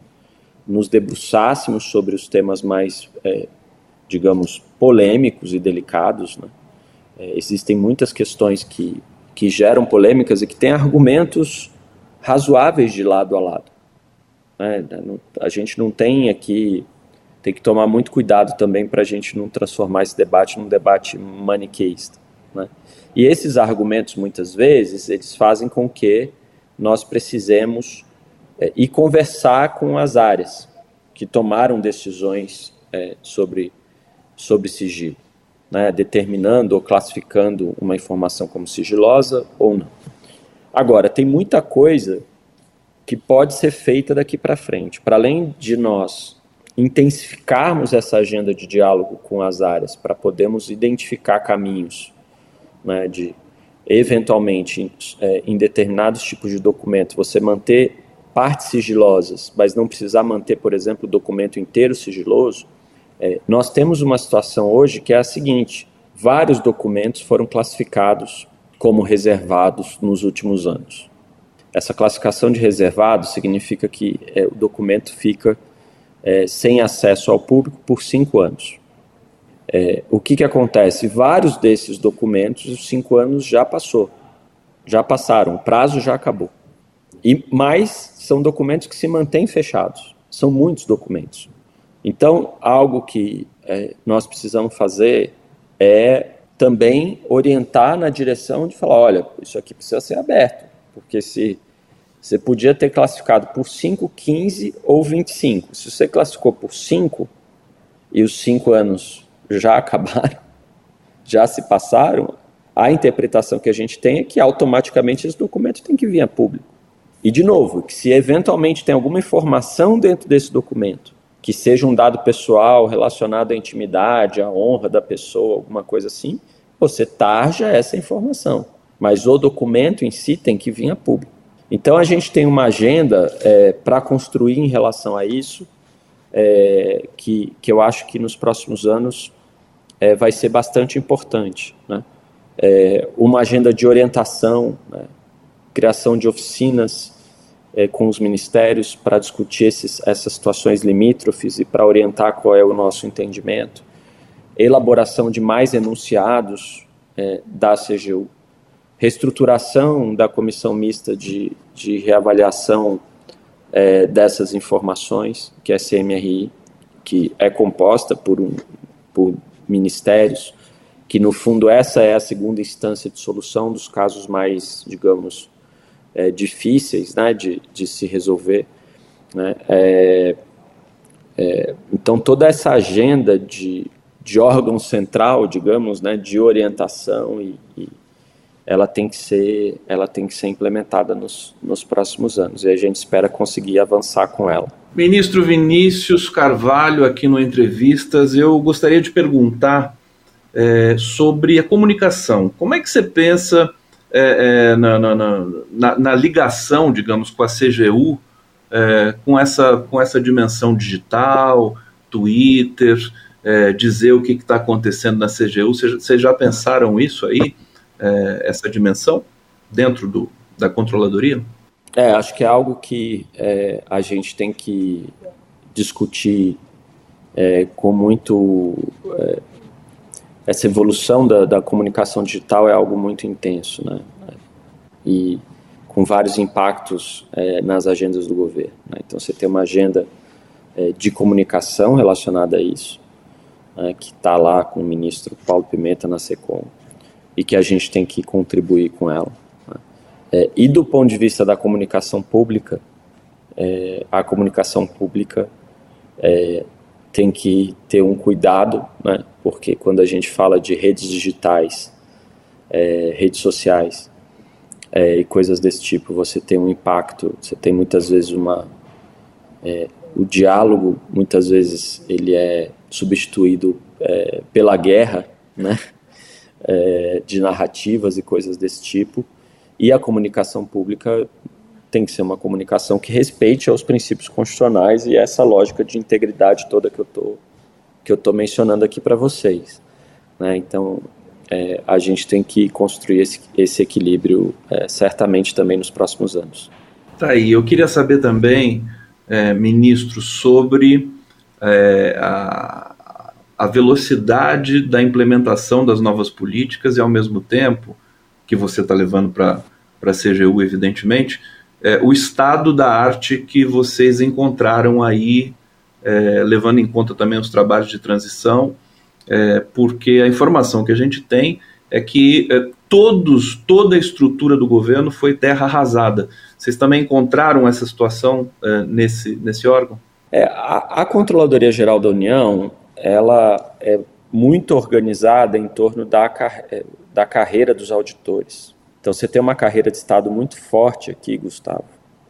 nos debruçássemos sobre os temas mais, é, digamos, polêmicos e delicados. Né? É, existem muitas questões que, que geram polêmicas e que têm argumentos razoáveis de lado a lado. Né? A gente não tem aqui, tem que tomar muito cuidado também para a gente não transformar esse debate num debate maniqueísta. Né? E esses argumentos, muitas vezes, eles fazem com que nós precisemos é, ir conversar com as áreas que tomaram decisões é, sobre, sobre sigilo, né? determinando ou classificando uma informação como sigilosa ou não. Agora, tem muita coisa que pode ser feita daqui para frente. Para além de nós intensificarmos essa agenda de diálogo com as áreas, para podermos identificar caminhos né, de, eventualmente, é, em determinados tipos de documentos, você manter partes sigilosas, mas não precisar manter, por exemplo, o documento inteiro sigiloso, é, nós temos uma situação hoje que é a seguinte: vários documentos foram classificados como reservados nos últimos anos. Essa classificação de reservado significa que é, o documento fica é, sem acesso ao público por cinco anos. É, o que, que acontece? Vários desses documentos, os cinco anos já passou, já passaram, o prazo já acabou. E mais são documentos que se mantêm fechados. São muitos documentos. Então, algo que é, nós precisamos fazer é também orientar na direção de falar, olha, isso aqui precisa ser aberto, porque se você podia ter classificado por 5, 15 ou 25. Se você classificou por 5 e os 5 anos já acabaram, já se passaram, a interpretação que a gente tem é que automaticamente esse documento tem que vir a público. E, de novo, que se eventualmente tem alguma informação dentro desse documento que seja um dado pessoal relacionado à intimidade, à honra da pessoa, alguma coisa assim, você tarja essa informação. Mas o documento em si tem que vir a público. Então a gente tem uma agenda é, para construir em relação a isso. é, que, que eu acho que nos próximos anos é, vai ser bastante importante. Né? É, uma agenda de orientação, né? criação de oficinas é, com os ministérios para discutir esses, essas situações limítrofes e para orientar qual é o nosso entendimento, elaboração de mais enunciados é, da CGU, reestruturação da comissão mista de, de reavaliação é, dessas informações, que é a CMRI, que é composta por, um, por ministérios, que no fundo essa é a segunda instância de solução dos casos mais, digamos, é, difíceis né, de, de se resolver. Né? É, é, então toda essa agenda de, de órgão central, digamos, né, de orientação e, e ela tem que ser, ela tem que ser implementada nos, nos próximos anos e a gente espera conseguir avançar com ela. Ministro Vinícius Carvalho, aqui no Entrevistas, eu gostaria de perguntar é, sobre a comunicação. Como é que você pensa é, é, na, na, na, na, ligação, digamos, com a CGU, é, com, essa, com essa dimensão digital, Twitter, é, dizer o que está acontecendo na CGU? Vocês já pensaram isso aí? É, essa dimensão dentro do, da controladoria? É, acho que é algo que é, a gente tem que discutir é, com muito. É, essa evolução da, da, comunicação digital é algo muito intenso, né? E com vários impactos é, nas agendas do governo. Né? Então, você tem uma agenda é, de comunicação relacionada a isso, né, que está lá com o ministro Paulo Pimenta na SECOM e que a gente tem que contribuir com ela. Né? É, e do ponto de vista da comunicação pública, é, a comunicação pública é, tem que ter um cuidado, né? porque quando a gente fala de redes digitais, é, redes sociais é, e coisas desse tipo, você tem um impacto, você tem muitas vezes uma é, o diálogo muitas vezes ele é substituído pela guerra, né? É, de narrativas e coisas desse tipo. E a comunicação pública tem que ser uma comunicação que respeite aos princípios constitucionais e essa lógica de integridade toda que eu tô que eu tô mencionando aqui para vocês. Né? Então é, a gente tem que construir esse, esse equilíbrio é, certamente também nos próximos anos. Tá aí. Eu queria saber também, é, ministro, sobre é, a, a velocidade da implementação das novas políticas e, ao mesmo tempo, que você está levando para a CGU, evidentemente, é, o estado da arte que vocês encontraram aí, é, levando em conta também os trabalhos de transição, é, porque a informação que a gente tem é que é, todos, toda a estrutura do governo foi terra arrasada. Vocês também encontraram essa situação é, nesse, nesse órgão? É, a, a Controladoria Geral da União ela é muito organizada em torno da, é, da carreira dos auditores. Então você tem uma carreira de Estado muito forte aqui, Gustavo,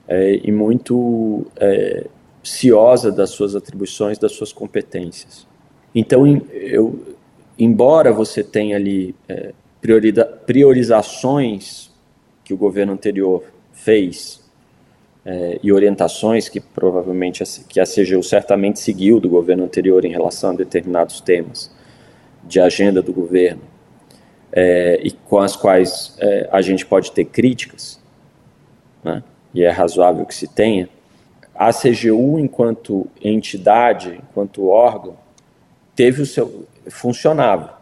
é, e muito é, ciosa das suas atribuições, das suas competências. Então, eu, embora você tenha ali é, priorizações que o governo anterior fez é, e orientações que provavelmente a, que a CGU certamente seguiu do governo anterior em relação a determinados temas de agenda do governo é, e com as quais é, a gente pode ter críticas, né, e é razoável que se tenha, a CGU, enquanto entidade, enquanto órgão, teve o seu funcionava,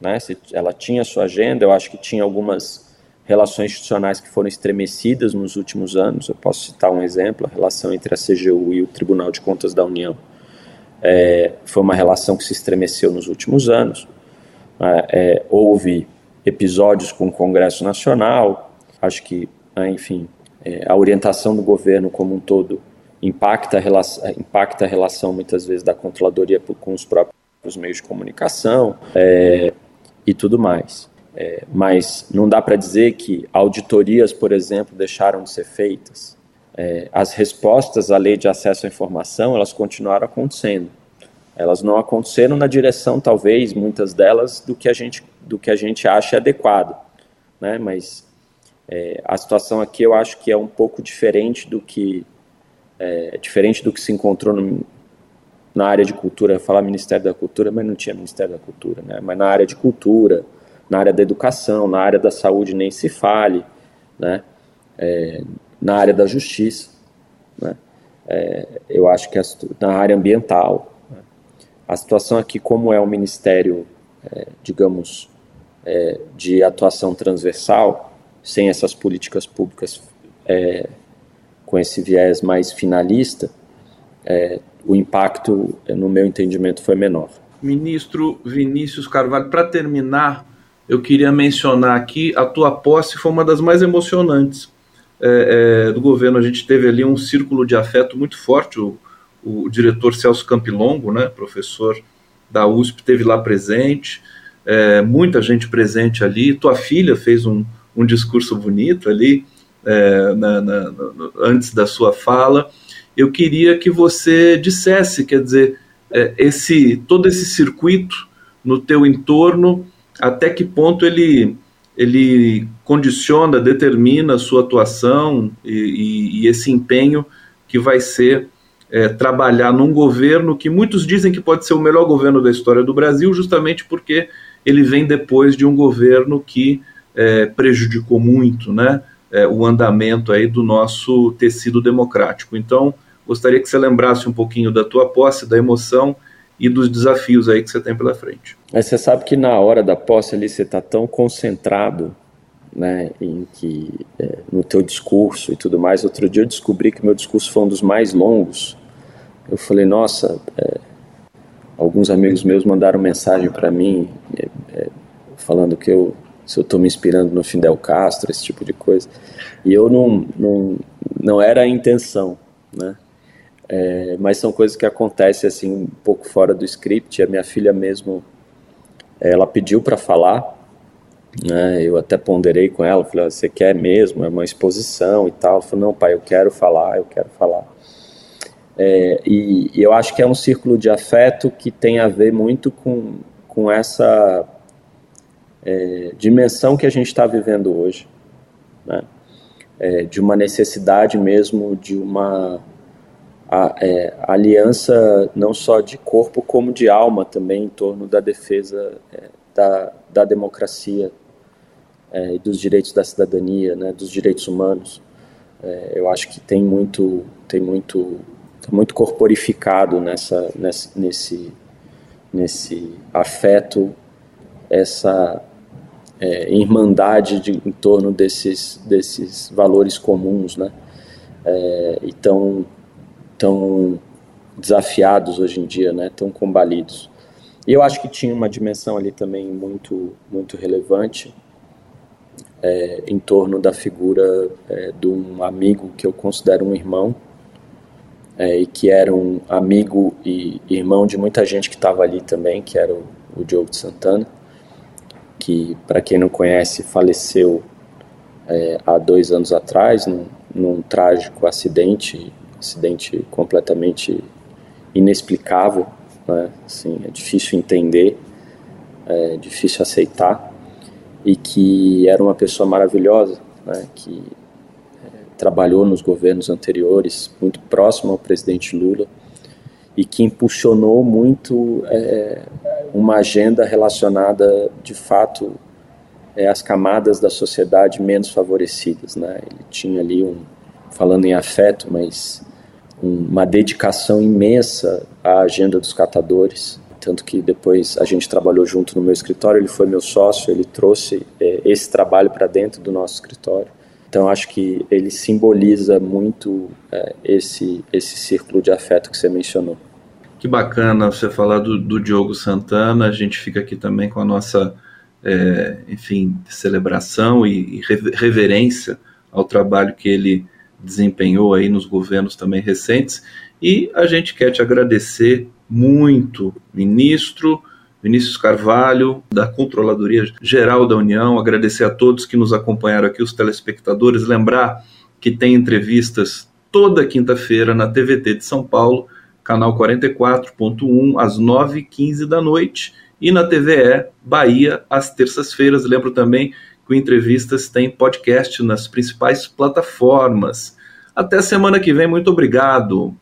né? Ela tinha sua agenda, eu acho que tinha algumas relações institucionais que foram estremecidas nos últimos anos. Eu posso citar um exemplo: a relação entre a CGU e o Tribunal de Contas da União. É, foi uma relação que se estremeceu nos últimos anos. É, é houve episódios com o Congresso Nacional. Acho que, né, enfim, é, a orientação do governo como um todo impacta a relação, impacta a relação muitas vezes da controladoria com os próprios meios de comunicação é, e tudo mais. É, mas não dá para dizer que auditorias, por exemplo, deixaram de ser feitas. É, as respostas à lei de acesso à informação, elas continuaram acontecendo. Elas não aconteceram na direção, talvez, muitas delas, do que a gente, do que a gente acha adequado. Né? Mas é, a situação aqui eu acho que é um pouco diferente do que, é, diferente do que se encontrou no, na área de cultura, falar Ministério da Cultura, mas não tinha Ministério da Cultura, né? Mas na área de cultura, na área da educação, na área da saúde nem se fale, né? É, na área da justiça, né? É, eu acho que a, na área ambiental, né? a situação aqui, como é um ministério, é, digamos, é, de atuação transversal, sem essas políticas públicas é, com esse viés mais finalista, é, o impacto, no meu entendimento, foi menor. Ministro Vinícius Carvalho, para terminar, eu queria mencionar aqui a tua posse foi uma das mais emocionantes é, é, do governo. A gente teve ali um círculo de afeto muito forte. O, o diretor Celso Campilongo, né, professor da USP, teve lá presente. É, muita gente presente ali. Tua filha fez um, um discurso bonito ali é, na, na, na, antes da sua fala eu queria que você dissesse, quer dizer, é, esse todo esse circuito no teu entorno, até que ponto ele ele condiciona, determina a sua atuação e, e, e esse empenho que vai ser é, trabalhar num governo que muitos dizem que pode ser o melhor governo da história do Brasil, justamente porque ele vem depois de um governo que é, prejudicou muito, né? É, o andamento aí do nosso tecido democrático. Então, Gostaria que você lembrasse um pouquinho da tua posse, da emoção e dos desafios aí que você tem pela frente. Mas você sabe que na hora da posse ali você está tão concentrado, né, em que é, no teu discurso e tudo mais. Outro dia eu descobri que meu discurso foi um dos mais longos. Eu falei, nossa, é, alguns amigos meus mandaram mensagem para mim é, é, falando que eu se eu estou me inspirando no Fidel Castro, esse tipo de coisa. E eu não, não, não era a intenção, né? É, mas são coisas que acontecem assim um pouco fora do script. A minha filha mesmo, ela pediu para falar, né? Eu até ponderei com ela, falei: "Você quer mesmo? É uma exposição e tal?" Ela falou: "Não, pai, eu quero falar, eu quero falar." É, e, e, eu acho que é um círculo de afeto que tem a ver muito com, com essa é, dimensão que a gente está vivendo hoje, né? É, de uma necessidade mesmo de uma a, é, aliança não só de corpo como de alma também em torno da defesa é, da, da democracia é, e dos direitos da cidadania, né, dos direitos humanos. É, eu acho que tem muito tem muito tá muito corporificado nessa, nessa nesse nesse afeto essa é, irmandade de, em torno desses desses valores comuns, né? É, então tão desafiados hoje em dia, né, tão combalidos. E eu acho que tinha uma dimensão ali também muito, muito relevante é, em torno da figura é, de um amigo que eu considero um irmão é, e que era um amigo e irmão de muita gente que estava ali também, que era o, o Diogo de Santana, que, para quem não conhece, faleceu é, há dois anos atrás num, num trágico acidente acidente completamente inexplicável, né? assim, é difícil entender, é difícil aceitar, e que era uma pessoa maravilhosa, né? que é, trabalhou nos governos anteriores, muito próximo ao presidente Lula, e que impulsionou muito é, uma agenda relacionada, de fato, é, às camadas da sociedade menos favorecidas. Né? Ele tinha ali um, falando em afeto, mas uma dedicação imensa à agenda dos catadores. Tanto que depois a gente trabalhou junto no meu escritório, ele foi meu sócio, ele trouxe é, esse trabalho para dentro do nosso escritório. Então acho que ele simboliza muito é, esse, esse círculo de afeto que você mencionou. Que bacana você falar do, do Diogo Santana, a gente fica aqui também com a nossa, é, enfim, celebração e, e reverência ao trabalho que ele desempenhou aí nos governos também recentes. E a gente quer te agradecer muito, ministro Vinícius Carvalho, da Controladoria Geral da União, agradecer a todos que nos acompanharam aqui, os telespectadores, lembrar que tem entrevistas toda quinta-feira na TVT de São Paulo, canal 44.1, às 9h15 da noite, e na TVE Bahia, às terças-feiras. Lembro também que o Entrevistas tem podcast nas principais plataformas. Até semana que vem, muito obrigado.